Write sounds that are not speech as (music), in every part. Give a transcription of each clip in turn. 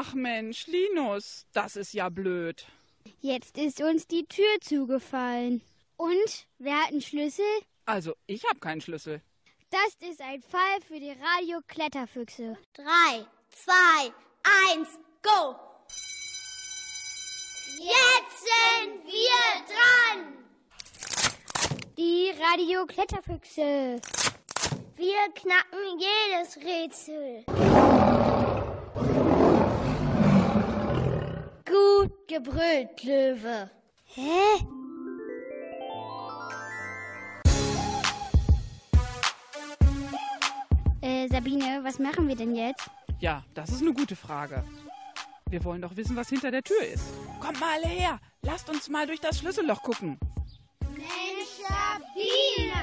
Ach Mensch, Linus, das ist ja blöd. Jetzt ist uns die Tür zugefallen. Und wer hat einen Schlüssel? Also, ich habe keinen Schlüssel. Das ist ein Fall für die Radio-Kletterfüchse. Drei, zwei, eins, go! Jetzt sind wir dran! Die Radio-Kletterfüchse. Wir knacken jedes Rätsel. Gut gebrüllt, Löwe. Hä? Äh, Sabine, was machen wir denn jetzt? Ja, das ist eine gute Frage. Wir wollen doch wissen, was hinter der Tür ist. Kommt mal alle her. Lasst uns mal durch das Schlüsselloch gucken. Mensch, Sabine,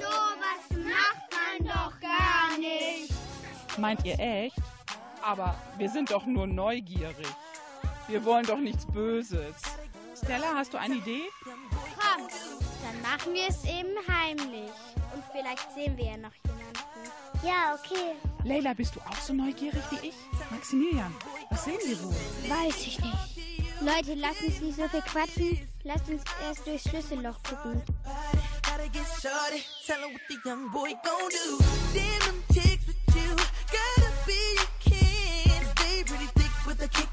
sowas macht man doch gar nicht. Meint ihr echt? Aber wir sind doch nur neugierig. Wir wollen doch nichts Böses. Stella, hast du eine Idee? Komm, dann machen wir es eben heimlich. Und vielleicht sehen wir ja noch jemanden. Ja, okay. Leila, bist du auch so neugierig wie ich? Maximilian, was sehen wir wohl? Weiß ich nicht. Leute, lasst uns nicht so viel quatschen. Lasst uns erst durchs Schlüsselloch gucken. Gotta be a kid. They pretty thick with a kick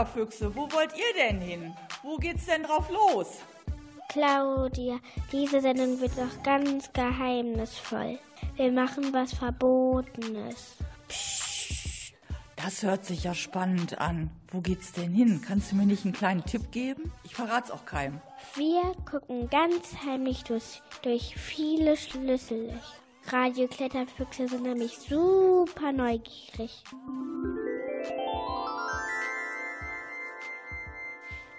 Hey, Kletterfüchse, wo wollt ihr denn hin? Wo geht's denn drauf los? Claudia, diese Sendung wird doch ganz geheimnisvoll. Wir machen was Verbotenes. Das hört sich ja spannend an. Wo geht's denn hin? Kannst du mir nicht einen kleinen Tipp geben? Ich verrat's auch keinem. Wir gucken ganz heimlich durch, durch viele Schlüssellöcher. Radio-Kletterfüchse sind nämlich super neugierig.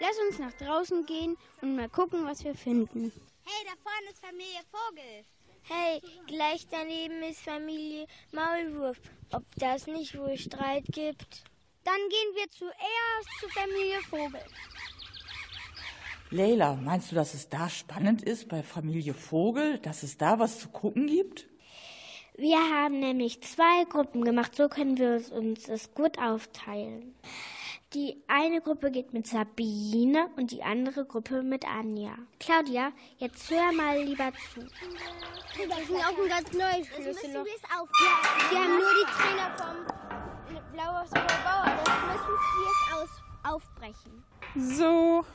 Lass uns nach draußen gehen und mal gucken, was wir finden. Hey, da vorne ist Familie Vogel. Hey, gleich daneben ist Familie Maulwurf. Ob das nicht wohl Streit gibt? Dann gehen wir zuerst zu Familie Vogel. Leila, meinst du, dass es da spannend ist bei Familie Vogel, dass es da was zu gucken gibt? Wir haben nämlich zwei Gruppen gemacht, so können wir uns das gut aufteilen. Die eine Gruppe geht mit Sabine und die andere Gruppe mit Anja. Claudia, jetzt hör mal lieber zu. Das sind auch ein ganz neues Schlüssel noch. Wir haben nur die Trainer vom Blauhaus oder Bauer. Das müssen wir es aus aufbrechen. So,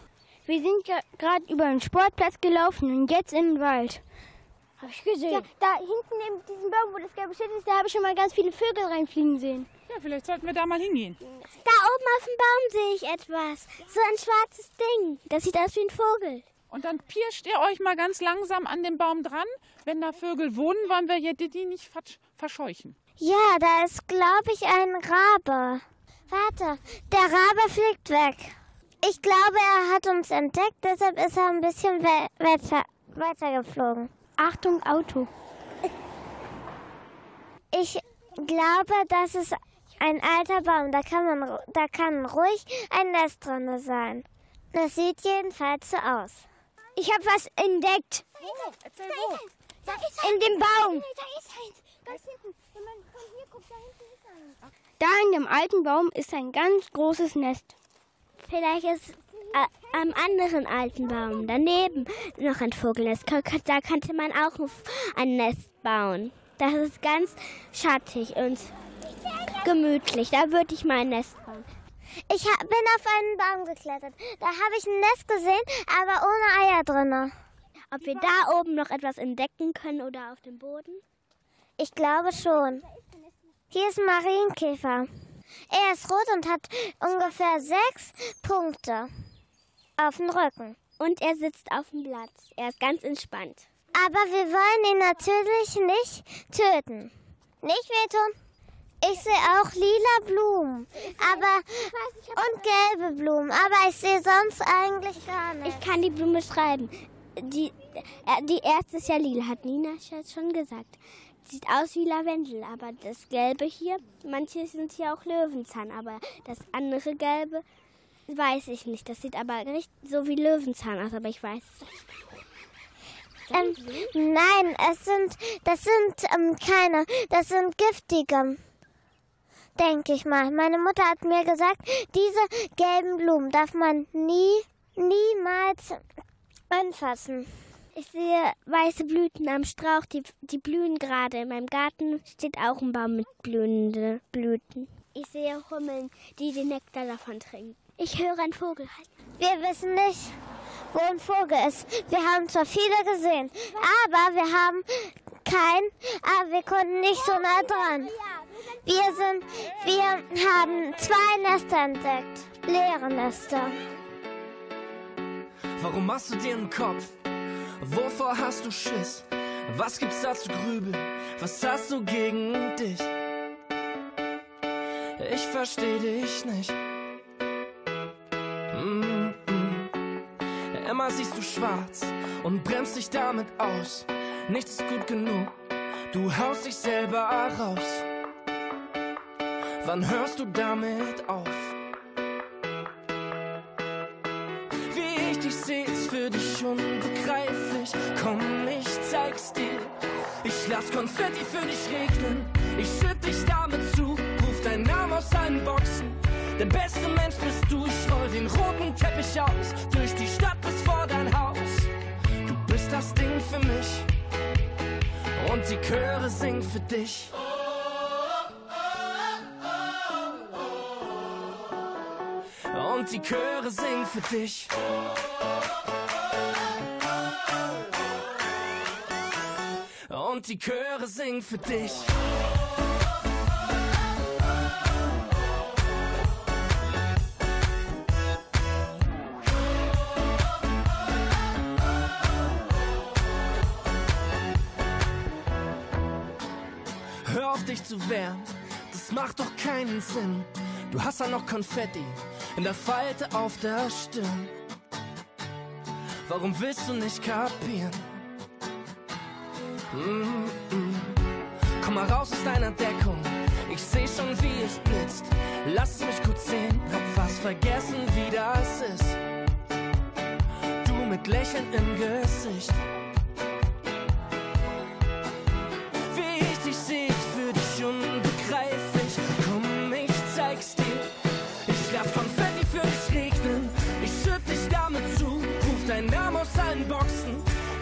Wir sind gerade über den Sportplatz gelaufen und jetzt in den Wald. Hab ich gesehen. Ja, da hinten neben diesem Baum, wo das gelbe Schild ist, da habe ich schon mal ganz viele Vögel reinfliegen sehen. Ja, vielleicht sollten wir da mal hingehen. Da oben auf dem Baum sehe ich etwas. So ein schwarzes Ding. Das sieht aus wie ein Vogel. Und dann pirscht ihr euch mal ganz langsam an den Baum dran. Wenn da Vögel wohnen, wollen wir die nicht versch- verscheuchen. Ja, da ist, glaube ich, ein Rabe. Warte, der Rabe fliegt weg. Ich glaube, er hat uns entdeckt, deshalb ist er ein bisschen we weiter, weitergeflogen. Achtung, Auto. Ich glaube, das ist ein alter Baum. Da kann, man, da kann ruhig ein Nest drin sein. Das sieht jedenfalls so aus. Ich habe was entdeckt. Oh, erzähl wo. In dem Baum. Da ist eins. Ganz hinten. Wenn man von hier guckt, da hinten ist eins. Da in dem alten Baum ist ein ganz großes Nest. Vielleicht ist äh, am anderen alten Baum daneben noch ein Vogelnest. Da könnte man auch ein Nest bauen. Das ist ganz schattig und gemütlich. Da würde ich mal ein Nest bauen. Ich ha- bin auf einen Baum geklettert. Da habe ich ein Nest gesehen, aber ohne Eier drinne. Ob wir da oben noch etwas entdecken können oder auf dem Boden? Ich glaube schon. Hier ist ein Marienkäfer. Er ist rot und hat ungefähr sechs Punkte auf dem Rücken. Und er sitzt auf dem Blatt. Er ist ganz entspannt. Aber wir wollen ihn natürlich nicht töten. Nicht wehtun? Ich sehe auch lila Blumen, aber und gelbe Blumen, aber ich sehe sonst eigentlich gar nichts. Ich kann die Blume schreiben. Die, äh, die erste ist ja lila, hat Nina schon gesagt. Sieht aus wie Lavendel, aber das Gelbe hier, manche sind hier auch Löwenzahn, aber das andere Gelbe weiß ich nicht. Das sieht aber nicht so wie Löwenzahn aus, aber ich weiß es nicht. Ähm, nein, es sind, das sind ähm, keine, das sind giftige, denke ich mal. Meine Mutter hat mir gesagt, diese gelben Blumen darf man nie, niemals anfassen. Ich sehe weiße Blüten am Strauch, die, die blühen gerade. In meinem Garten steht auch ein Baum mit blühenden Blüten. Ich sehe Hummeln, die den Nektar davon trinken. Ich höre einen Vogel. Wir wissen nicht, wo ein Vogel ist. Wir haben zwar viele gesehen, aber wir haben kein, aber wir konnten nicht so nah dran. Wir sind, wir haben zwei Nester entdeckt. Leere Nester. Warum machst du dir einen Kopf? Wovor hast du Schiss? Was gibt's da zu grübeln? Was hast du gegen dich? Ich versteh dich nicht. Mm Immer siehst du schwarz und bremst dich damit aus. Nichts ist gut genug. Du haust dich selber raus. Wann hörst du damit auf? Wie ich dich seh, ist für dich unbegreiflich. Komm, ich zeig's dir. Ich lass Konfetti für dich regnen. Ich schütt dich damit zu. Ruf deinen Namen aus allen Boxen. Der beste Mensch bist du. Ich roll den roten Teppich aus. Durch die Stadt bis dein Haus. Du bist das Ding für mich. Und die Chöre singen für dich. Und die Chöre singen für dich. Und die Chöre singen für dich. Zu wehren, das macht doch keinen Sinn. Du hast ja noch Konfetti in der Falte auf der Stirn. Warum willst du nicht kapieren? Mm -mm. Komm mal raus aus deiner Deckung. Ich seh schon, wie es blitzt. Lass mich kurz sehen, hab fast vergessen, wie das ist. Du mit Lächeln im Gesicht.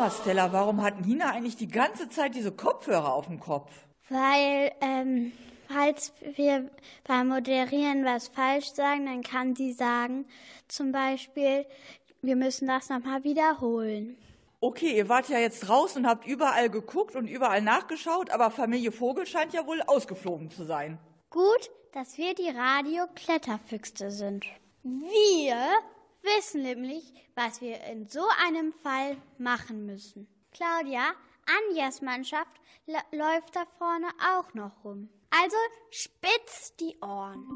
Mal, Stella, warum hat Nina eigentlich die ganze Zeit diese Kopfhörer auf dem Kopf? Weil, ähm, falls wir beim Moderieren was falsch sagen, dann kann sie sagen, zum Beispiel, wir müssen das nochmal wiederholen. Okay, ihr wart ja jetzt draußen und habt überall geguckt und überall nachgeschaut, aber Familie Vogel scheint ja wohl ausgeflogen zu sein. Gut, dass wir die Radio-Kletterfüchse sind. Wir wissen nämlich, was wir in so einem Fall machen müssen. Claudia, Anjas Mannschaft läuft da vorne auch noch rum. Also spitz die Ohren.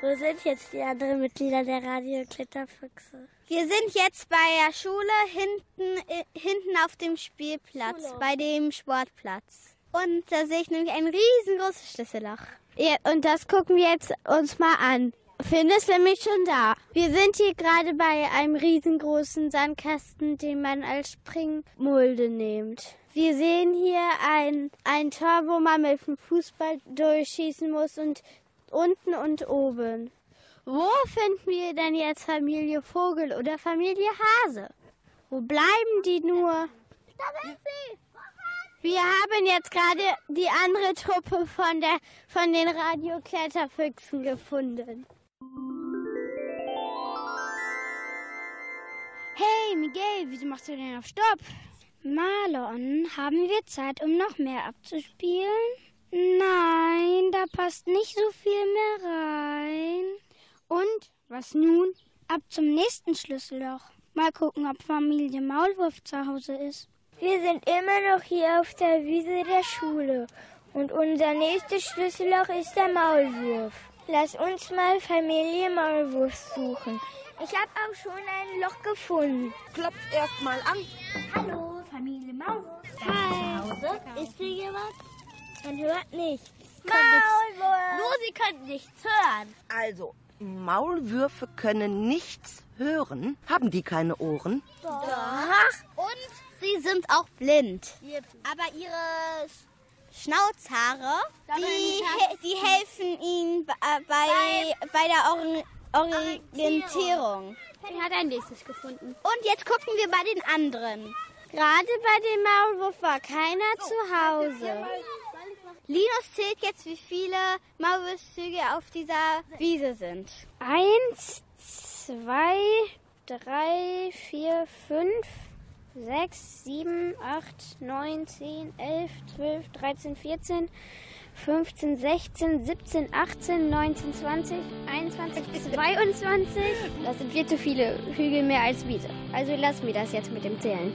Wo sind jetzt die anderen Mitglieder der Radio-Kletterfüchse? Wir sind jetzt bei der Schule hinten, äh, hinten auf dem Spielplatz, bei dem Sportplatz. Und da sehe ich nämlich ein riesengroßes Schlüsselloch. Ja, und das gucken wir jetzt uns mal an. Finn ist nämlich schon da. Wir sind hier gerade bei einem riesengroßen Sandkasten, den man als Springmulde nimmt. Wir sehen hier ein, ein Tor, wo man mit dem Fußball durchschießen muss und unten und oben. Wo finden wir denn jetzt Familie Vogel oder Familie Hase? Wo bleiben die nur? Da sind sie! Wir haben jetzt gerade die andere Truppe von, der, von den Radiokletterfüchsen gefunden. Hey Miguel, wieso machst du denn auf Stopp? Marlon, haben wir Zeit, um noch mehr abzuspielen? Nein, da passt nicht so viel mehr rein. Und was nun? Ab zum nächsten Schlüsselloch. Mal gucken, ob Familie Maulwurf zu Hause ist. Wir sind immer noch hier auf der Wiese der Schule. Und unser nächstes Schlüsselloch ist der Maulwurf. Lass uns mal Familie Maulwurf suchen. Ich habe auch schon ein Loch gefunden. Klopf erst mal an. Hallo, Familie Maulwurf. Hi. Zu Hause? Ist hier jemand? Man hört nichts. Maulwurf! Nur sie können nichts hören. Also, Maulwürfe können nichts hören. Haben die keine Ohren? Und sie sind auch blind. Aber ihre Schnauzhaare, die, die helfen ihnen äh, bei, bei der Ori- Orientierung. Er hat ein nächstes gefunden. Und jetzt gucken wir bei den anderen. Gerade bei dem Maulwurf war keiner zu Hause. Linus zählt jetzt, wie viele Maulwurfszüge auf dieser Wiese sind. Eins, zwei, drei, vier, fünf, sechs, sieben, acht, neun, zehn, elf, zwölf, dreizehn, vierzehn, 15, 16, 17, 18, 19, 20, 21, 22. Das sind viel zu viele Hügel mehr als Wiese. Also lass mir das jetzt mit dem Zählen.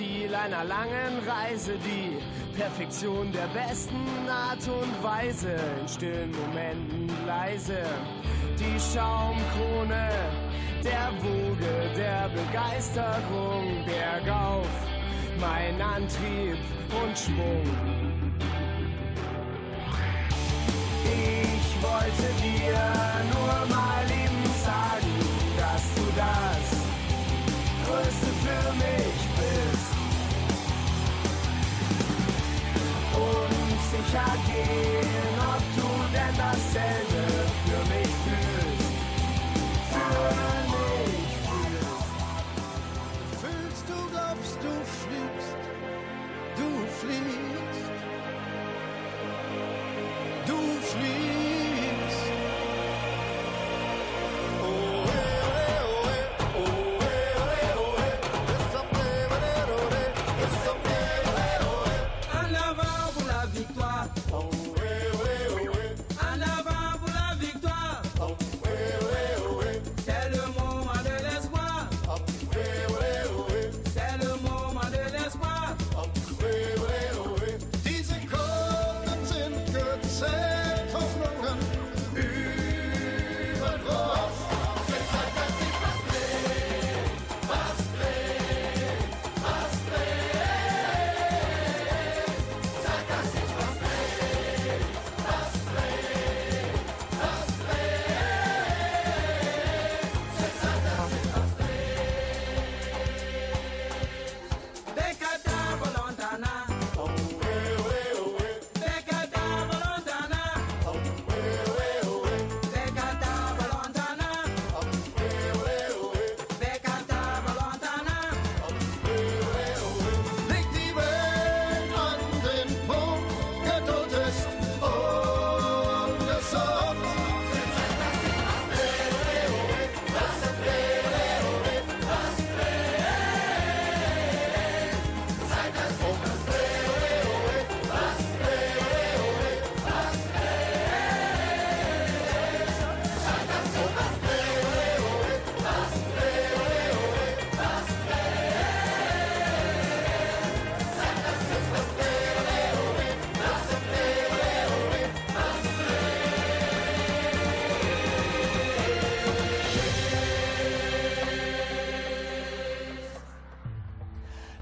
Ziel einer langen Reise, die Perfektion der besten Art und Weise, in stillen Momenten leise. die Schaumkrone der Woge der Begeisterung bergauf, mein Antrieb und Schwung. Ich wollte dir Und sicher gehen, ob du denn dasselbe für mich fühlst. Für mich fühlst. Fühlst du, glaubst du, fliegst, du fliegst,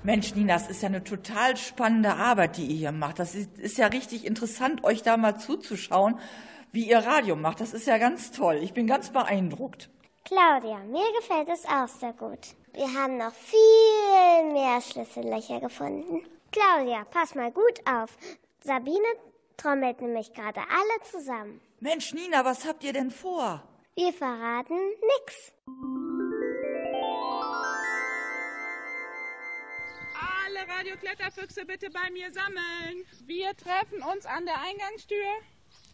Mensch, Nina, das ist ja eine total spannende Arbeit, die ihr hier macht. Das ist, ist ja richtig interessant, euch da mal zuzuschauen, wie ihr Radio macht. Das ist ja ganz toll. Ich bin ganz beeindruckt. Claudia, mir gefällt es auch sehr gut. Wir haben noch viel mehr Schlüssellöcher gefunden. Claudia, pass mal gut auf. Sabine trommelt nämlich gerade alle zusammen. Mensch, Nina, was habt ihr denn vor? Wir verraten nix. Alle Radiokletterfüchse bitte bei mir sammeln. Wir treffen uns an der Eingangstür.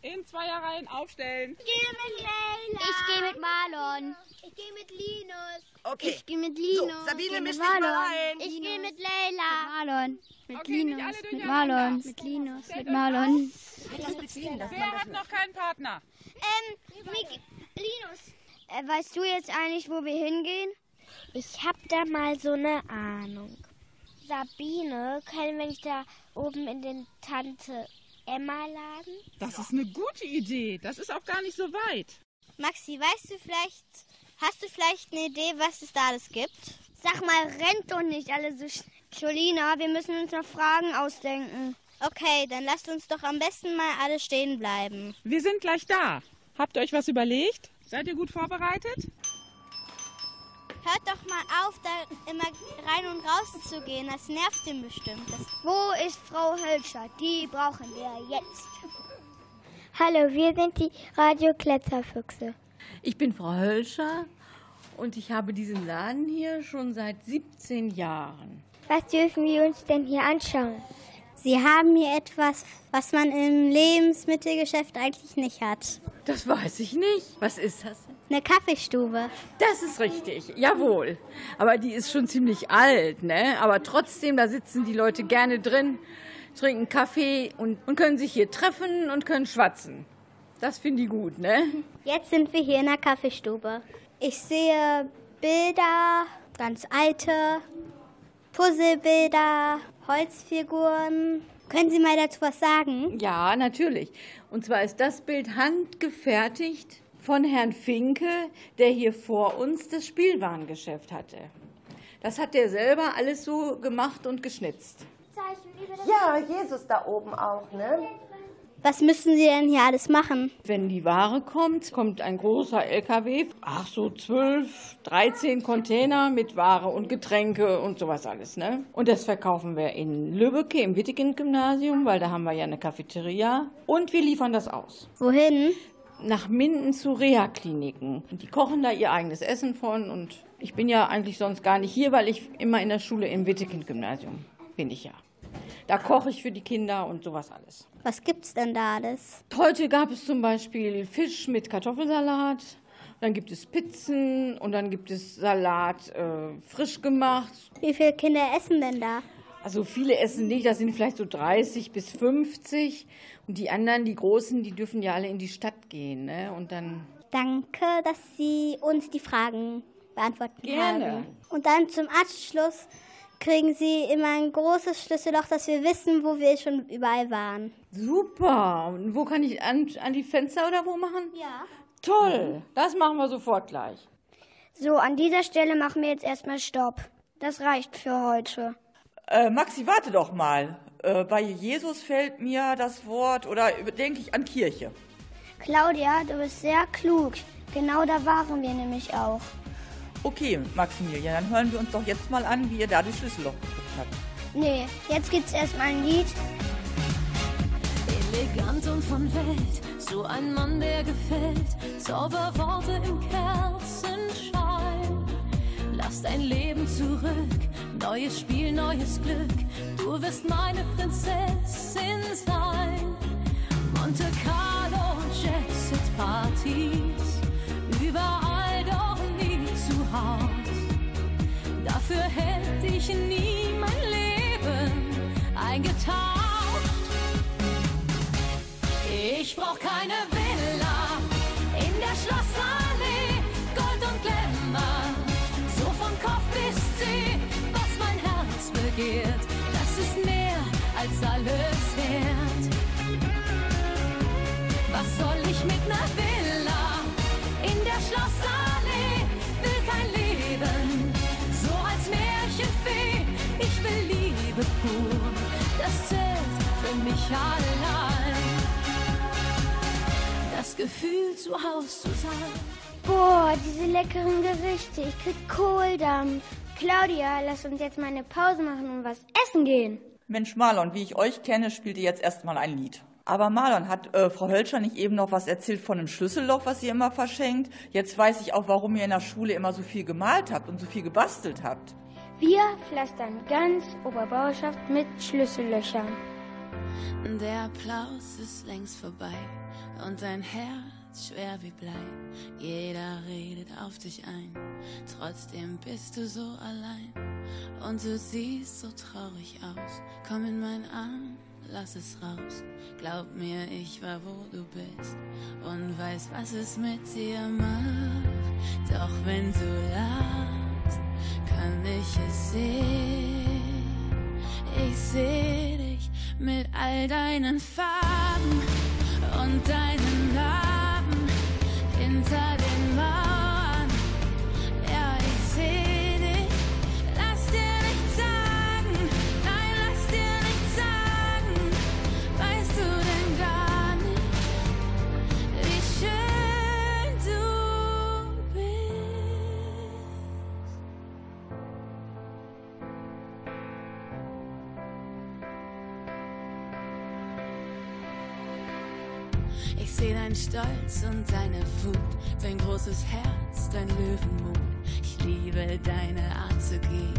In Zweierreihen aufstellen. Ich gehe mit Leila. Ich gehe mit Marlon. Ich gehe mit Linus. Okay. Ich gehe mit Linus. So, Sabine, Ich gehe misch mit dich mal ein. Ich gehe mit Leila. Mit Marlon. Mit Okay, Linus. Mit. Marlon. Mit Linus. Mit Marlon. Wer hat noch keinen Partner? Ähm, Linus. Äh, weißt du jetzt eigentlich, wo wir hingehen? Ich hab da mal so eine Ahnung. Sabine, können wir nicht da oben in den Tante Emma laden? Das ist eine gute Idee. Das ist auch gar nicht so weit. Maxi, weißt du vielleicht, hast du vielleicht eine Idee, was es da alles gibt? Sag mal, rennt doch nicht alle so schnell. Jolina, wir müssen uns noch Fragen ausdenken. Okay, dann lasst uns doch am besten mal alle stehen bleiben. Wir sind gleich da. Habt ihr euch was überlegt? Seid ihr gut vorbereitet? Hört doch mal auf, da immer rein und raus zu gehen. Das nervt ihn bestimmt. Das Wo ist Frau Hölscher? Die brauchen wir jetzt. Hallo, wir sind die Radio-Kletzerfüchse. Ich bin Frau Hölscher und ich habe diesen Laden hier schon seit 17 Jahren. Was dürfen wir uns denn hier anschauen? Sie haben hier etwas, was man im Lebensmittelgeschäft eigentlich nicht hat. Das weiß ich nicht. Was ist das? denn? Eine Kaffeestube. Das ist richtig, jawohl. Aber die ist schon ziemlich alt, ne? Aber trotzdem, da sitzen die Leute gerne drin, trinken Kaffee und, und können sich hier treffen und können schwatzen. Das finde ich gut, ne? Jetzt sind wir hier in der Kaffeestube. Ich sehe Bilder, ganz alte, Puzzlebilder, Holzfiguren. Können Sie mal dazu was sagen? Ja, natürlich. Und zwar ist das Bild handgefertigt von Herrn Finke, der hier vor uns das Spielwarengeschäft hatte. Das hat der selber alles so gemacht und geschnitzt. Ja, Jesus da oben auch, ne? Was müssen Sie denn hier alles machen? Wenn die Ware kommt, kommt ein großer LKW, ach so 12, 13 Container mit Ware und Getränke und sowas alles, ne? Und das verkaufen wir in Lübbecke im Wittigen-Gymnasium, weil da haben wir ja eine Cafeteria. Und wir liefern das aus. Wohin? Nach Minden zu Reha-Kliniken. Die kochen da ihr eigenes Essen von und ich bin ja eigentlich sonst gar nicht hier, weil ich immer in der Schule im Wittigen-Gymnasium bin ich ja. Da koche ich für die Kinder und sowas alles. Was gibt's denn da alles? Heute gab es zum Beispiel Fisch mit Kartoffelsalat, dann gibt es Pizzen und dann gibt es Salat äh, frisch gemacht. Wie viele Kinder essen denn da? Also viele essen nicht, das sind vielleicht so 30 bis 50 und die anderen, die Großen, die dürfen ja alle in die Stadt gehen. Ne? Und dann Danke, dass Sie uns die Fragen beantworten Gerne. haben. Und dann zum Abschluss kriegen Sie immer ein großes Schlüsselloch, dass wir wissen, wo wir schon überall waren. super. Und wo kann ich an, an die Fenster oder wo machen? Ja. Toll, das machen wir sofort gleich. So, an dieser Stelle machen wir jetzt erstmal Stopp. Das reicht für heute. Äh, Maxi, warte doch mal. Äh, bei Jesus fällt mir das Wort, oder denke ich an Kirche. Claudia, du bist sehr klug. Genau da waren wir nämlich auch. Okay, Maximilian, dann hören wir uns doch jetzt mal an, wie ihr da das Schlüsselloch geguckt habt. Nee, jetzt gibt's erstmal ein Lied. Elegant und von Welt, so ein Mann, der gefällt. Zauberworte im Kerzenschein. Lass dein Leben zurück, neues Spiel, neues Glück. Du wirst meine Prinzessin sein. Monte Carlo, Jet Partys, überall doch nie zu Haus. Dafür hätte ich nie mein Leben eingetaucht. Ich brauch keine Villa in der Schlossallee, Begehrt, das ist mehr als alles wert. Was soll ich mit ner Villa in der Schlossallee? Will kein Leben, so als Märchenfee. Ich will Liebe pur, das zählt für mich allein. Das Gefühl, zu Haus zu sein. Boah, diese leckeren Gerichte. Ich krieg Kohldampf. Claudia, lass uns jetzt mal eine Pause machen und was essen gehen. Mensch, Marlon, wie ich euch kenne, spielt ihr jetzt erstmal ein Lied. Aber Marlon, hat äh, Frau Hölscher nicht eben noch was erzählt von einem Schlüsselloch, was ihr immer verschenkt? Jetzt weiß ich auch, warum ihr in der Schule immer so viel gemalt habt und so viel gebastelt habt. Wir pflastern ganz Oberbauerschaft mit Schlüssellöchern. Der Applaus ist längst vorbei und dein Herz schwer wie Blei. Jeder redet auf dich ein, trotzdem bist du so allein. Und du siehst so traurig aus. Komm in mein Arm, lass es raus. Glaub mir, ich war wo du bist und weiß, was es mit dir macht. Doch wenn du lachst, kann ich es sehen. Ich seh dich mit all deinen Farben und deinen Narben hinter den Mauern. Seh dein Stolz und deine Wut, dein großes Herz, dein Löwenmut. Ich liebe deine Art zu gehen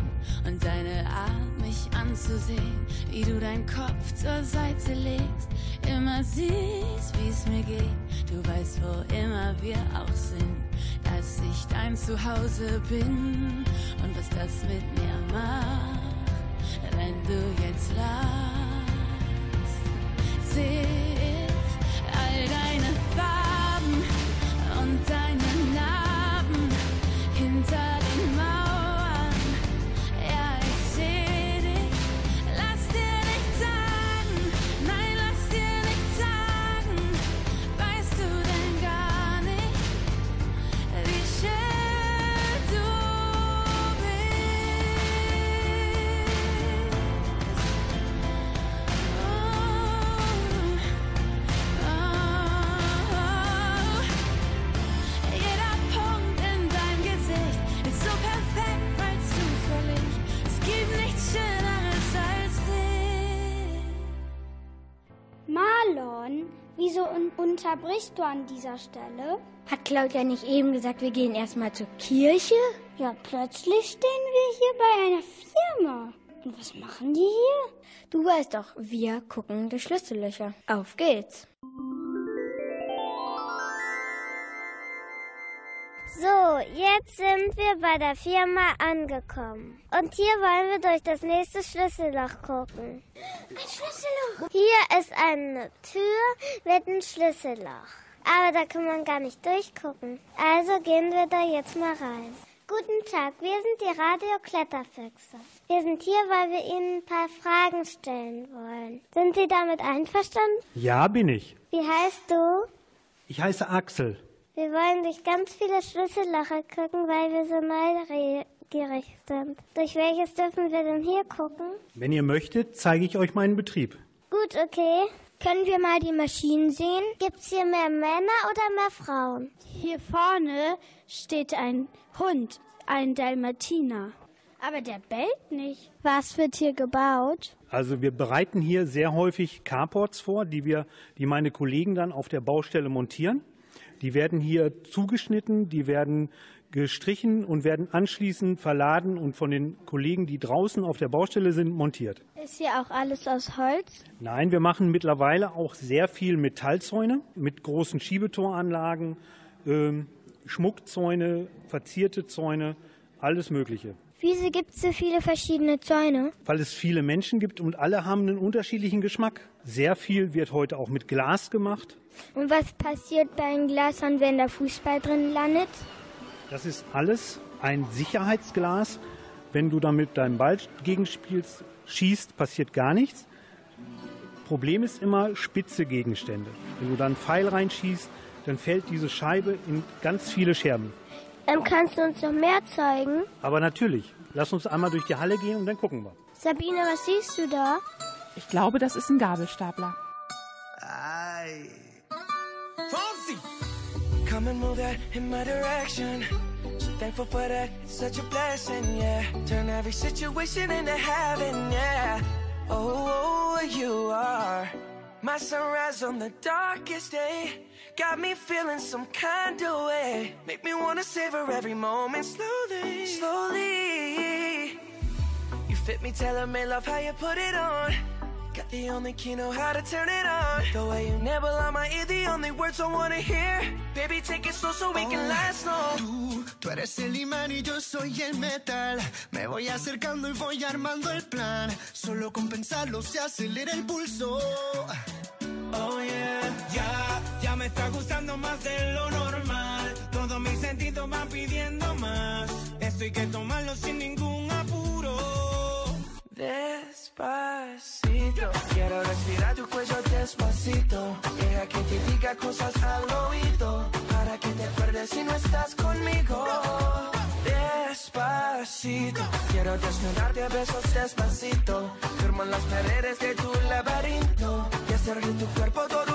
und deine Art, mich anzusehen, wie du deinen Kopf zur Seite legst, immer siehst, wie's mir geht. Du weißt, wo immer wir auch sind, dass ich dein Zuhause bin und was das mit mir macht, wenn du jetzt lachst. Unterbrichst du an dieser Stelle? Hat Claudia nicht eben gesagt, wir gehen erstmal zur Kirche? Ja, plötzlich stehen wir hier bei einer Firma. Und was machen die hier? Du weißt doch, wir gucken durch Schlüssellöcher. Auf geht's. So, jetzt sind wir bei der Firma angekommen. Und hier wollen wir durch das nächste Schlüsselloch gucken. Ein Schlüsselloch. Hier ist eine Tür mit einem Schlüsselloch. Aber da kann man gar nicht durchgucken. Also gehen wir da jetzt mal rein. Guten Tag, wir sind die Radio Kletterfüchse. Wir sind hier, weil wir Ihnen ein paar Fragen stellen wollen. Sind Sie damit einverstanden? Ja, bin ich. Wie heißt du? Ich heiße Axel. Wir wollen durch ganz viele Schlüssellocher gucken, weil wir so neugierig sind. Durch welches dürfen wir denn hier gucken? Wenn ihr möchtet, zeige ich euch meinen Betrieb. Gut, okay. Können wir mal die Maschinen sehen? Gibt's hier mehr Männer oder mehr Frauen? Hier vorne steht ein Hund, ein Dalmatiner. Aber der bellt nicht. Was wird hier gebaut? Also wir bereiten hier sehr häufig Carports vor, die wir, die meine Kollegen dann auf der Baustelle montieren. Die werden hier zugeschnitten, die werden gestrichen und werden anschließend verladen und von den Kollegen, die draußen auf der Baustelle sind, montiert. Ist hier auch alles aus Holz? Nein, wir machen mittlerweile auch sehr viel Metallzäune mit großen Schiebetoranlagen, ähm, Schmuckzäune, verzierte Zäune, alles Mögliche. Wieso gibt es so viele verschiedene Zäune? Weil es viele Menschen gibt und alle haben einen unterschiedlichen Geschmack. Sehr viel wird heute auch mit Glas gemacht. Und was passiert bei einem Glasern, wenn der Fußball drin landet? Das ist alles ein Sicherheitsglas. Wenn du damit deinen Ball gegenspielst, schießt, passiert gar nichts. Problem ist immer spitze Gegenstände. Wenn du dann einen Pfeil reinschießt, dann fällt diese Scheibe in ganz viele Scherben. Ähm, kannst du uns noch mehr zeigen? Aber natürlich, lass uns einmal durch die Halle gehen und dann gucken wir. Sabine, was siehst du da? Ich glaube, das ist ein Gabelstapler. Aye. Fonzie! Come and move that in my direction. So thankful for that, it's such a blessing, yeah. Turn every situation into heaven, yeah. Oh, you are my sunrise on the darkest day. Got me feeling some kind of way. Make me wanna savor every moment slowly, slowly. You fit me, tell me love how you put it on. Got the only key, know how to turn it on. The way you nibble on my ear, the only words I wanna hear. Baby, take it slow so we can last long. Tú, tú eres el imán y yo soy el metal. Me voy acercando y voy armando el plan. Solo con pensarlo se acelera el pulso. Oh yeah, ya, ya me está gustando más de lo normal. Todos mis sentidos van pidiendo más. Esto hay que tomarlo sin ningún apuro. Despacito, quiero respirar tu cuello despacito. Deja que te diga cosas al oído. Para que te acuerdes si no estás conmigo. Despacito, quiero desnudarte a besos despacito. Firmo en las paredes de tu laberinto. Hacer de tu cuerpo todo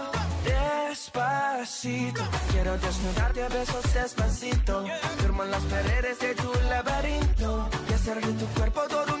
Despacito, quiero desnudarte a besos despacito. Firmo en las paredes de tu laberinto. Y hacer de tu cuerpo todo un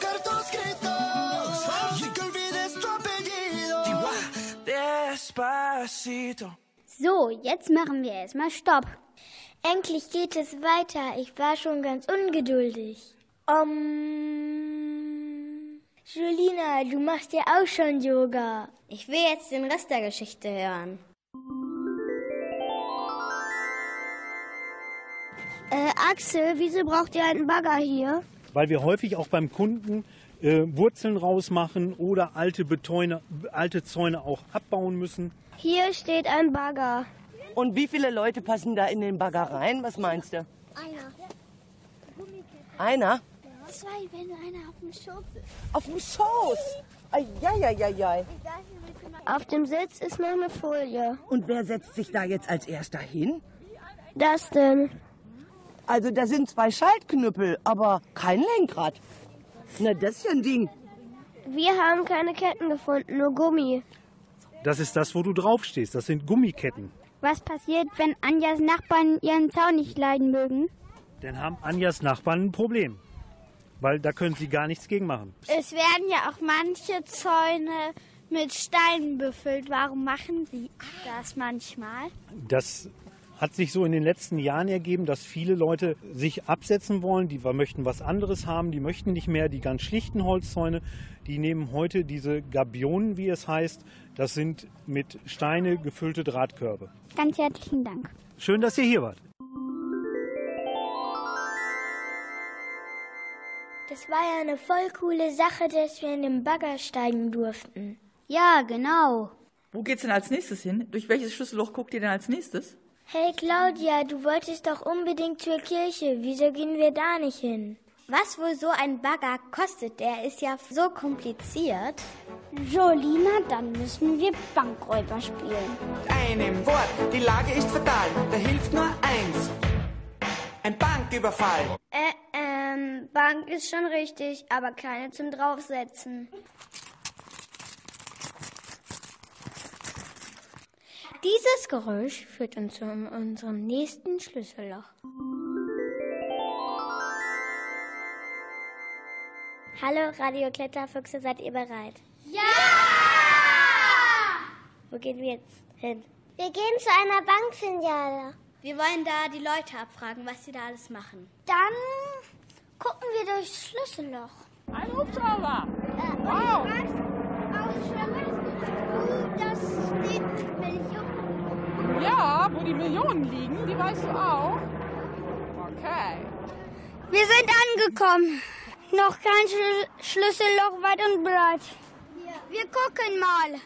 Despacito. So, jetzt machen wir erstmal Stopp. Endlich geht es weiter. Ich war schon ganz ungeduldig. Um, Julina, du machst ja auch schon Yoga. Ich will jetzt den Rest der Geschichte hören. Äh, Axel, wieso braucht ihr einen Bagger hier? Weil wir häufig auch beim Kunden äh, Wurzeln rausmachen oder alte, Betäune, alte Zäune auch abbauen müssen. Hier steht ein Bagger. Und wie viele Leute passen da in den Bagger rein? Was meinst du? Einer. Einer? Zwei, wenn einer auf dem Schoß ist. Auf dem Schoß? Eieieiei. Auf dem Sitz ist noch eine Folie. Und wer setzt sich da jetzt als erster hin? Das denn? Also da sind zwei Schaltknüppel, aber kein Lenkrad. Na, das ist ja ein Ding. Wir haben keine Ketten gefunden, nur Gummi. Das ist das, wo du draufstehst. Das sind Gummiketten. Was passiert, wenn Anjas Nachbarn ihren Zaun nicht leiden mögen? Dann haben Anjas Nachbarn ein Problem. Weil da können sie gar nichts gegen machen. Es werden ja auch manche Zäune mit Steinen befüllt. Warum machen sie das manchmal? Das hat sich so in den letzten Jahren ergeben, dass viele Leute sich absetzen wollen, die möchten was anderes haben, die möchten nicht mehr die ganz schlichten Holzzäune, die nehmen heute diese Gabionen, wie es heißt, das sind mit Steine gefüllte Drahtkörbe. Ganz herzlichen Dank. Schön, dass ihr hier wart. Das war ja eine voll coole Sache, dass wir in den Bagger steigen durften. Ja, genau. Wo geht's denn als nächstes hin? Durch welches Schlüsselloch guckt ihr denn als nächstes? Hey Claudia, du wolltest doch unbedingt zur Kirche. Wieso gehen wir da nicht hin? Was wohl so ein Bagger kostet, der ist ja so kompliziert. Jolina, dann müssen wir Bankräuber spielen. einem Wort, die Lage ist fatal. Da hilft nur eins. Ein Banküberfall. Äh, ähm, Bank ist schon richtig, aber keine zum Draufsetzen. Dieses Geräusch führt uns zu unserem nächsten Schlüsselloch. Hallo Radio Kletterfüchse, seid ihr bereit? Ja! Wo gehen wir jetzt hin? Wir gehen zu einer Bankfiliale. Wir wollen da die Leute abfragen, was sie da alles machen. Dann gucken wir durchs Schlüsselloch. Ein Hubschrauber. Äh, Wow. Das steht Millionen. Ja, wo die Millionen liegen, die weißt du auch. Okay. Wir sind angekommen. Noch kein Schl Schlüsselloch weit und breit. Wir gucken mal.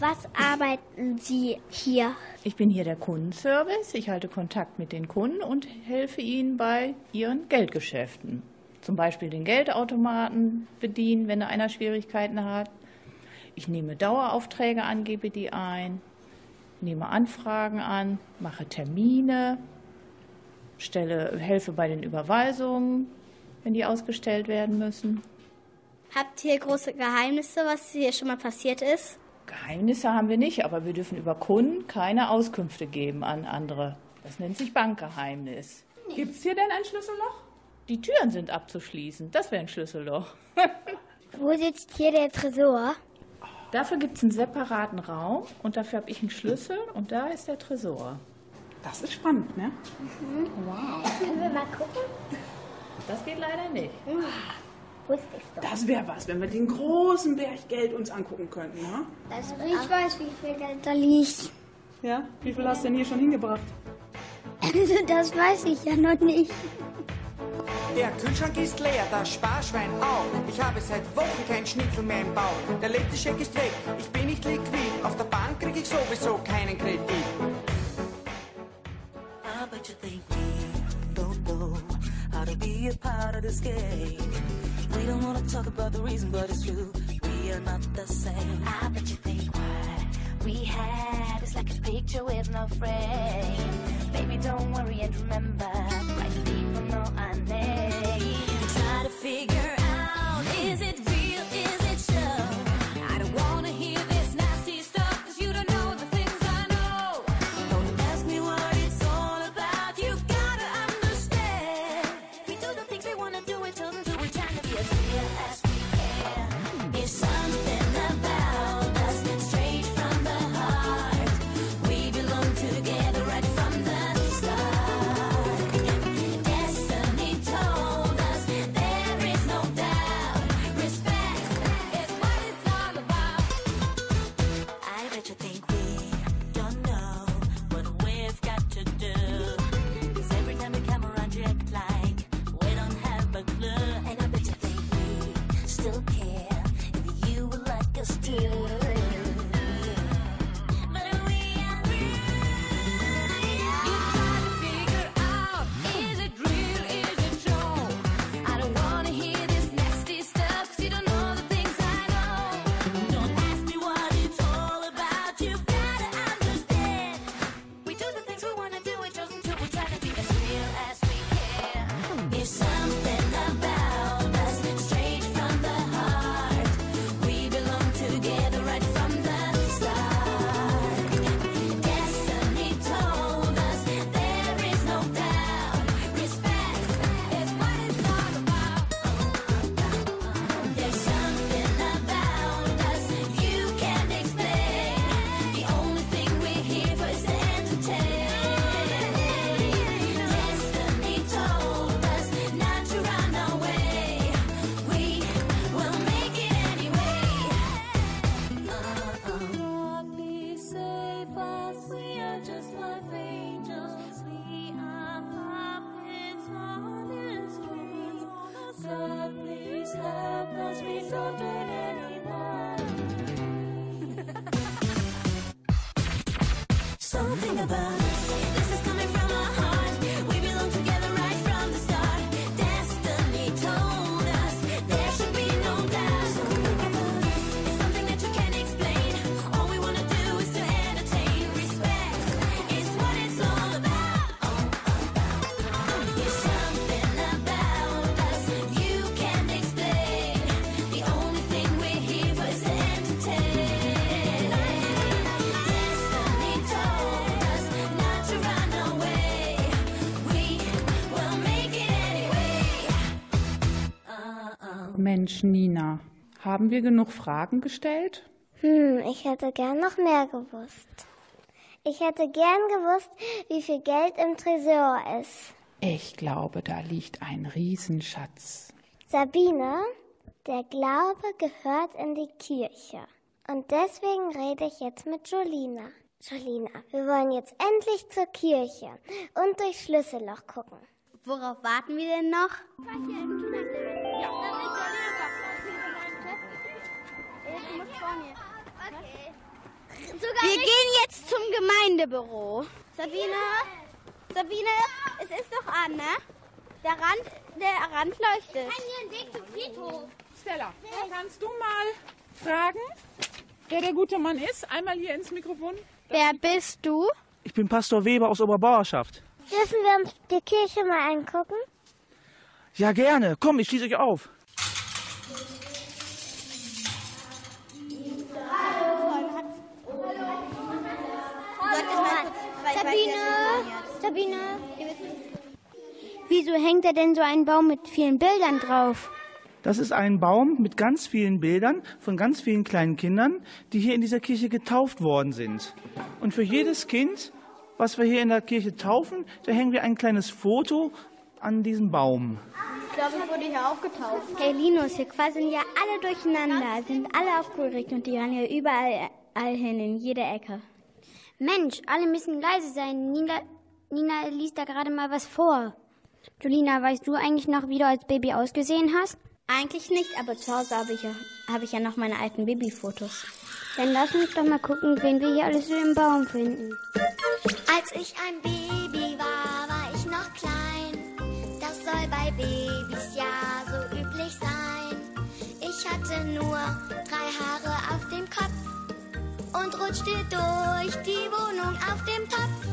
Was arbeiten Sie hier? Ich bin hier der Kundenservice. Ich halte Kontakt mit den Kunden und helfe ihnen bei ihren Geldgeschäften. Zum Beispiel den Geldautomaten bedienen, wenn einer Schwierigkeiten hat. Ich nehme Daueraufträge an, gebe die ein, nehme Anfragen an, mache Termine, stelle, helfe bei den Überweisungen, wenn die ausgestellt werden müssen. Habt ihr große Geheimnisse, was hier schon mal passiert ist? Geheimnisse haben wir nicht, aber wir dürfen über Kunden keine Auskünfte geben an andere. Das nennt sich Bankgeheimnis. Gibt es hier denn ein Schlüsselloch? Die Türen sind abzuschließen. Das wäre ein Schlüsselloch. (laughs) Wo sitzt hier der Tresor? Dafür gibt es einen separaten Raum und dafür habe ich einen Schlüssel und da ist der Tresor. Das ist spannend, ne? Wow. Können wir mal gucken? Das geht leider nicht. Wusste ich doch. Das wäre was, wenn wir den großen Berg Geld uns angucken könnten, ne? Also ich weiß, wie viel Geld da liegt. Ja? Wie viel hast du denn hier schon hingebracht? (laughs) Das weiß ich ja noch nicht. Der Kühlschrank ist leer, das Sparschwein auch. Ich habe seit Wochen kein Schnitzel mehr im Bauch. Der letzte Scheck ist weg, ich bin nicht liquid. Auf der Bank krieg ich sowieso keinen Kredit. I bet you think we don't know how to be a part of this game. We don't wanna talk about the reason, but it's true. We are not the same. I bet you think what we had is like a picture with no frame. Baby, don't worry and remember, Mensch, Nina, haben wir genug Fragen gestellt? Hm, ich hätte gern noch mehr gewusst. Ich hätte gern gewusst, wie viel Geld im Tresor ist. Ich glaube, da liegt ein Riesenschatz. Sabine, der Glaube gehört in die Kirche. Und deswegen rede ich jetzt mit Jolina. Jolina, wir wollen jetzt endlich zur Kirche und durchs Schlüsselloch gucken. Worauf warten wir denn noch? Wir gehen jetzt zum Gemeindebüro. Sabine, Sabine, es ist doch an, ne? Der Rand, der Rand leuchtet. Stella, kannst du mal fragen, wer der gute Mann ist? Einmal hier ins Mikrofon. Wer bist du? Ich bin Pastor Weber aus Oberbauerschaft. Dürfen wir uns die Kirche mal angucken? Ja, gerne. Komm, ich schließe euch auf. Sabine, Sabine. Wieso hängt da denn so ein Baum mit vielen Bildern drauf? Das ist ein Baum mit ganz vielen Bildern von ganz vielen kleinen Kindern, die hier in dieser Kirche getauft worden sind. Und für jedes Kind, was wir hier in der Kirche taufen, da hängen wir ein kleines Foto an diesen Baum. Ich glaube, ich wurde hier auch getauft. Hey Linus, hier quasi ja alle durcheinander, sind alle aufgeregt und die rennen hier überall all hin, in jede Ecke. Mensch, alle müssen leise sein. Nina, Nina liest da gerade mal was vor. Julina, weißt du eigentlich noch, wie du als Baby ausgesehen hast? Eigentlich nicht, aber zu Hause habe ich, ja, habe ich ja noch meine alten Babyfotos. Dann lass uns doch mal gucken, wen wir hier alles so im Baum finden. Als ich ein Baby war, war ich noch klein. Das soll bei Babys ja so üblich sein. hatte nur drei Haare auf dem Kopf und rutschte durch die Wohnung auf dem Topf.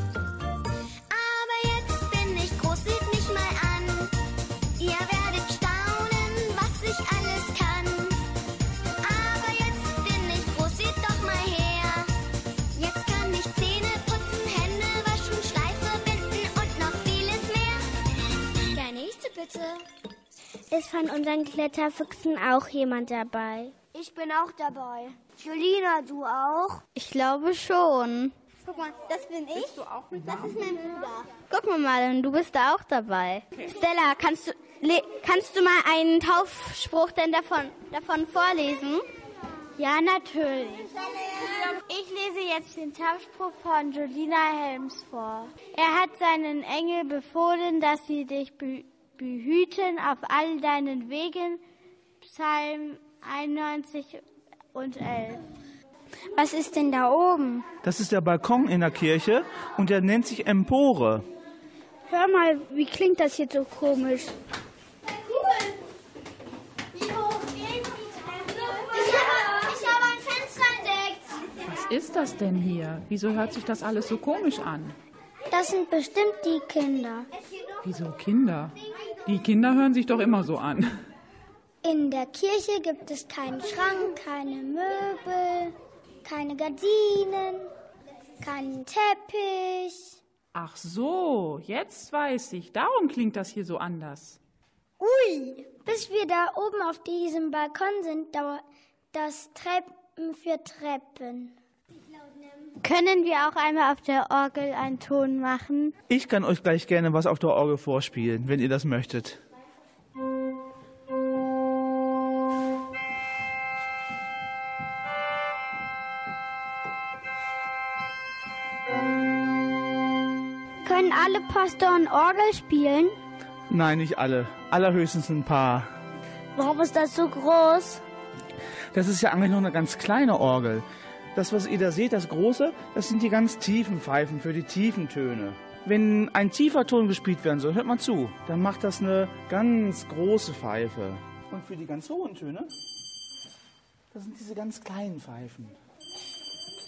Bitte. Ist von unseren Kletterfüchsen auch jemand dabei? Ich bin auch dabei. Julina, du auch? Ich glaube schon. Guck mal, das bin ich. du auch mit Das ist mein Bruder. Guck mal, Marlon, du bist da auch dabei. Stella, kannst du, le- kannst du mal einen Taufspruch denn davon, davon vorlesen? Ja, natürlich. Ich lese jetzt den Taufspruch von Julina Helms vor. Er hat seinen Engel befohlen, dass sie dich be behüten auf all deinen Wegen. Psalm 91 und 11. Was ist denn da oben? Das ist der Balkon in der Kirche und der nennt sich Empore. Hör mal, wie klingt das hier so komisch? Ich habe ein Fenster entdeckt. Was ist das denn hier? Wieso hört sich das alles so komisch an? Das sind bestimmt die Kinder. Wieso Kinder? Die Kinder hören sich doch immer so an. In der Kirche gibt es keinen Schrank, keine Möbel, keine Gardinen, keinen Teppich. Ach so, jetzt weiß ich. Darum klingt das hier so anders. Ui, bis wir da oben auf diesem Balkon sind, dauert das Treppen für Treppen. Können wir auch einmal auf der Orgel einen Ton machen? Ich kann euch gleich gerne was auf der Orgel vorspielen, wenn ihr das möchtet. Können alle Pastoren Orgel spielen? Nein, nicht alle. Allerhöchstens ein paar. Warum ist das so groß? Das ist ja eigentlich noch eine ganz kleine Orgel. Das, was ihr da seht, das große, das sind die ganz tiefen Pfeifen für die tiefen Töne. Wenn ein tiefer Ton gespielt werden soll, hört mal zu, dann macht das eine ganz große Pfeife. Und für die ganz hohen Töne, das sind diese ganz kleinen Pfeifen.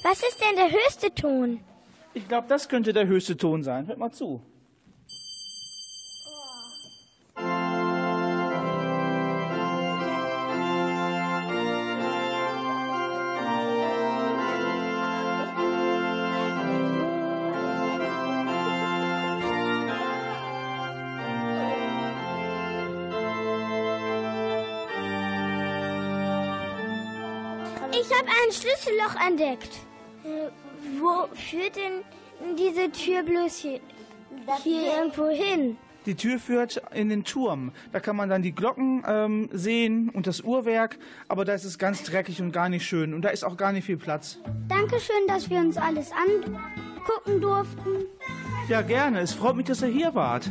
Was ist denn der höchste Ton? Ich glaube, das könnte der höchste Ton sein. Hört mal zu. Schlüsselloch entdeckt. Äh, wo führt denn diese Tür bloß hier, hier irgendwo hin? Die Tür führt in den Turm. Da kann man dann die Glocken ähm, sehen und das Uhrwerk. Aber da ist es ganz dreckig und gar nicht schön. Und da ist auch gar nicht viel Platz. Dankeschön, dass wir uns alles angucken durften. Ja, gerne. Es freut mich, dass ihr hier wart.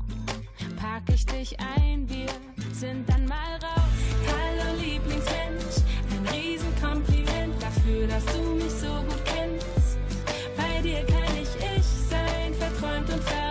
pack ich dich ein, wir sind dann mal raus. Hallo Lieblingsmensch, ein Riesenkompliment dafür, dass du mich so gut kennst. Bei dir kann ich ich sein, verträumt und verrückt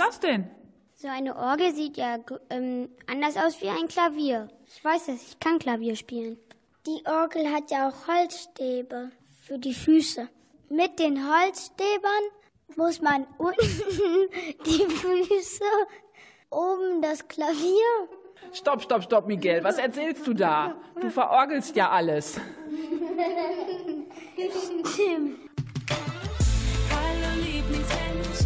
ist das denn? So eine Orgel sieht ja ähm, anders aus wie ein Klavier. Ich weiß es, ich kann Klavier spielen. Die Orgel hat ja auch Holzstäbe für die Füße. Mit den Holzstäbern muss man unten (laughs) die Füße, oben das Klavier. Stopp, stopp, stopp, Miguel. Was erzählst du da? Du verorgelst ja alles. (laughs) Stimmt. Hallo Lieblingsmensch,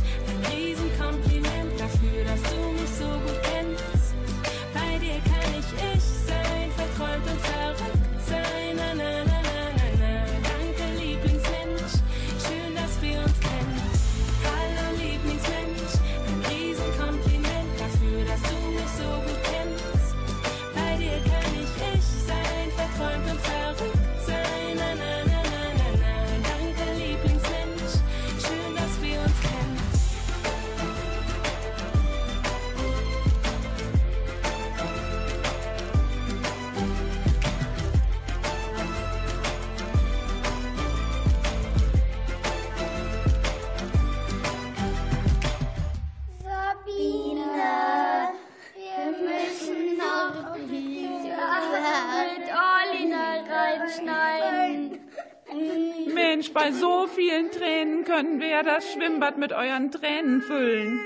bei so vielen Tränen können wir ja das Schwimmbad mit euren Tränen füllen.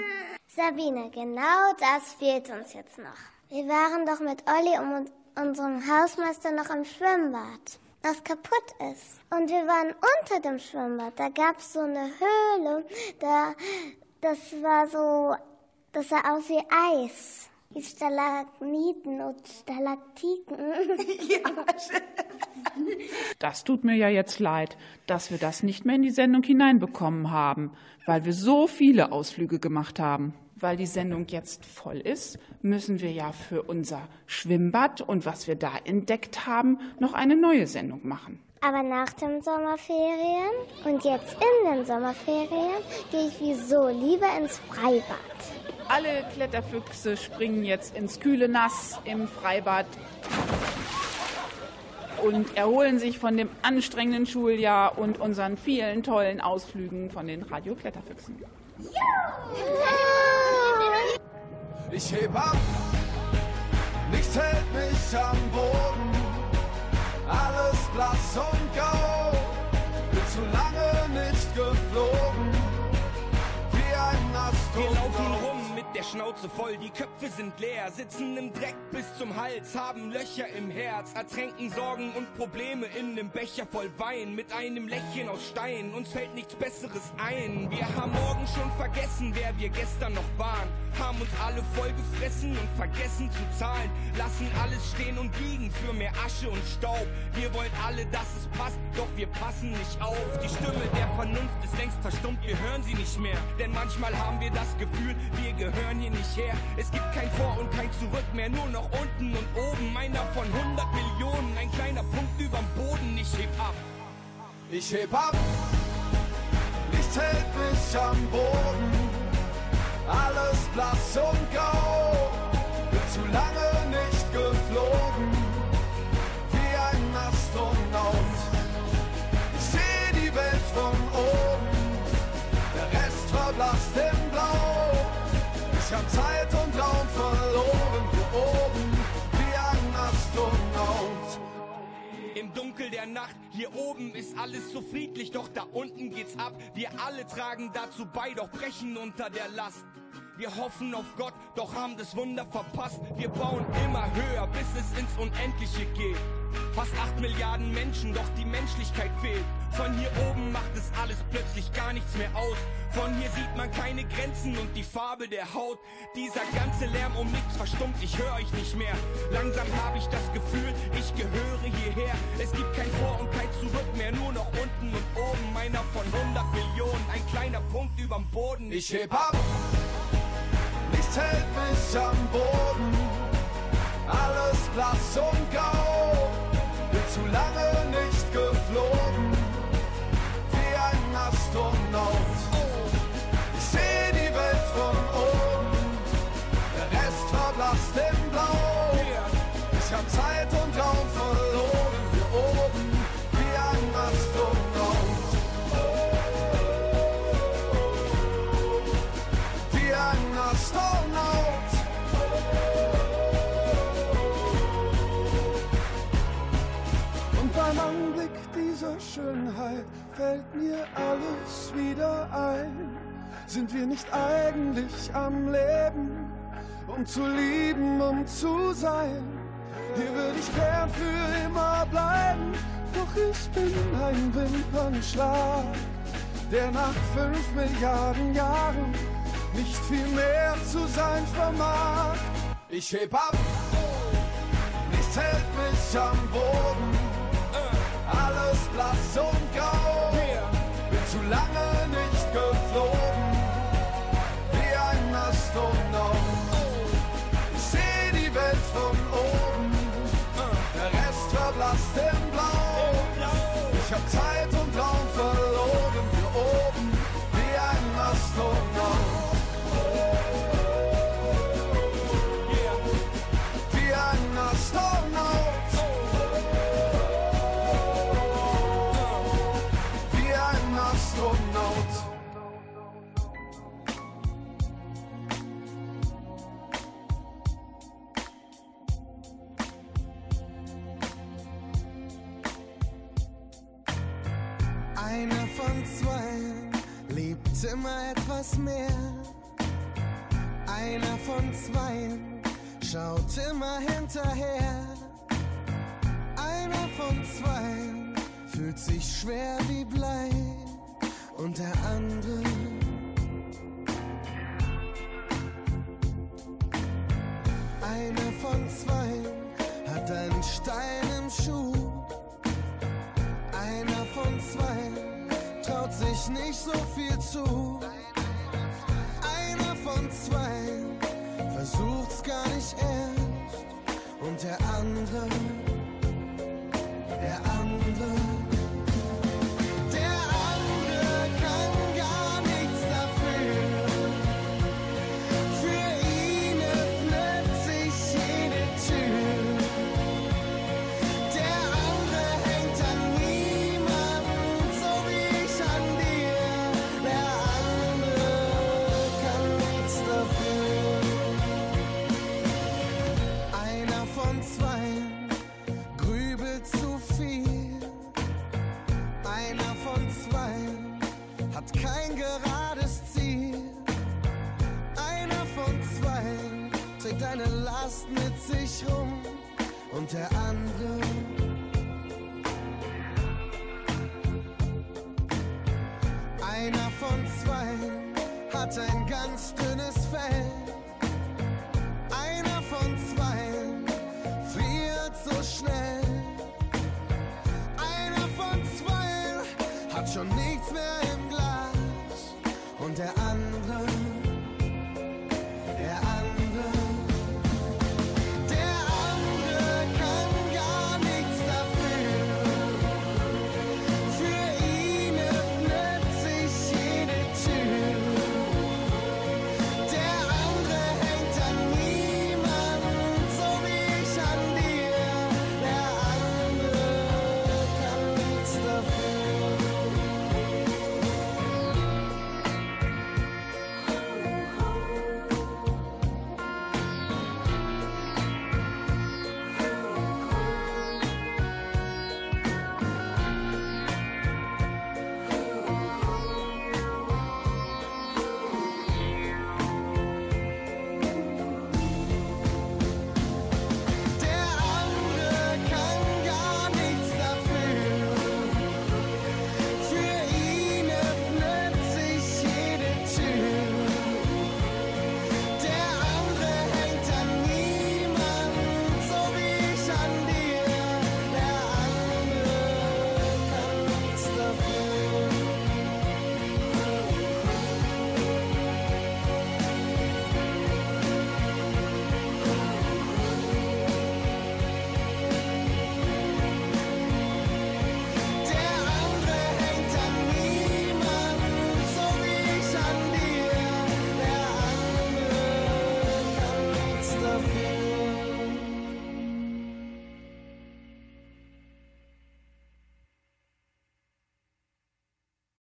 Sabine, genau das fehlt uns jetzt noch. Wir waren doch mit Olli und unserem Hausmeister noch im Schwimmbad, das kaputt ist. Und wir waren unter dem Schwimmbad. Da gab es so eine Höhle. Da, das war so, das sah aus wie Eis. Wie Stalagmiten und Stalaktiten. (laughs) ja, Das tut mir ja jetzt leid, dass wir das nicht mehr in die Sendung hineinbekommen haben, weil wir so viele Ausflüge gemacht haben. Weil die Sendung jetzt voll ist, müssen wir ja für unser Schwimmbad und was wir da entdeckt haben, noch eine neue Sendung machen. Aber nach den Sommerferien und jetzt in den Sommerferien gehe ich wie so lieber ins Freibad. Alle Kletterfüchse springen jetzt ins kühle Nass im Freibad und erholen sich von dem anstrengenden Schuljahr und unseren vielen tollen Ausflügen von den Radio Kletterfüchsen. Ich heb ab, nichts hält mich am Boden. Alles blass und grau, bin zu lange nicht geflogen. Wie ein Wir laufen Astronaut. rum der Schnauze voll, die Köpfe sind leer, sitzen im Dreck bis zum Hals, haben Löcher im Herz, ertränken Sorgen und Probleme in nem Becher voll Wein, mit einem Lächeln aus Stein, uns fällt nichts Besseres ein. Wir haben morgen schon vergessen, wer wir gestern noch waren, haben uns alle voll gefressen und vergessen zu zahlen, lassen alles stehen und liegen für mehr Asche und Staub. Wir wollen alle, dass es passt, doch wir passen nicht auf. Die Stimme der Vernunft ist längst verstummt, wir hören sie nicht mehr, denn manchmal haben wir das Gefühl, wir gehören hier nicht her. Es gibt kein Vor und kein Zurück mehr, nur noch unten und oben. Einer von 100 Millionen, ein kleiner Punkt überm Boden. Ich heb ab. Ich heb ab, nichts hält mich am Boden. Alles blass und grau, bin zu lange nicht geflogen. Wie ein Astronaut. Ich seh die Welt von oben, der Rest verblasst im. Ich hab Zeit und Raum verloren, hier oben, wie ein Astronaut. Im Dunkel der Nacht, hier oben ist alles so friedlich, doch da unten geht's ab. Wir alle tragen dazu bei, doch brechen unter der Last. Wir hoffen auf Gott, doch haben das Wunder verpasst. Wir bauen immer höher, bis es ins Unendliche geht. Fast acht Milliarden Menschen, doch die Menschlichkeit fehlt. Von hier oben macht es alles plötzlich gar nichts mehr aus. Von hier sieht man keine Grenzen und die Farbe der Haut. Dieser ganze Lärm um nichts verstummt, ich höre euch nicht mehr. Langsam habe ich das Gefühl, ich gehöre hierher. Es gibt kein Vor und kein Zurück mehr, nur noch unten und oben. Einer von 100 Millionen, ein kleiner Punkt überm Boden. Ich heb ab, nichts hält mich am Boden. Alles blass und grau, bin zu lange nicht geflogen. Fällt mir alles wieder ein. Sind wir nicht eigentlich am Leben, um zu lieben, um zu sein? Hier würde ich gern für immer bleiben, doch ich bin ein Wimpernschlag, der nach fünf Milliarden Jahren nicht viel mehr zu sein vermag. Ich heb ab, nichts hält mich am Boden, blass und grau. Bin zu lange nicht geflogen, wie ein Astronaut. Ich seh die Welt von oben, der Rest verblasst im Blau. Ich hab Zeit und Raum verloren, hier oben, wie ein Astronaut. Von zwei liebt immer etwas mehr. Einer von zwei schaut immer hinterher. Einer von zwei fühlt sich schwer wie Blei. Und der andere Einer von zwei sich nicht so viel zu. Einer von zwei versucht's gar nicht erst. Und der andere, der andere, Last mit sich rum und der andere Einer von zwei hat ein ganz dünnes Fell. Einer von zwei friert so schnell. Einer von zwei hat schon nichts mehr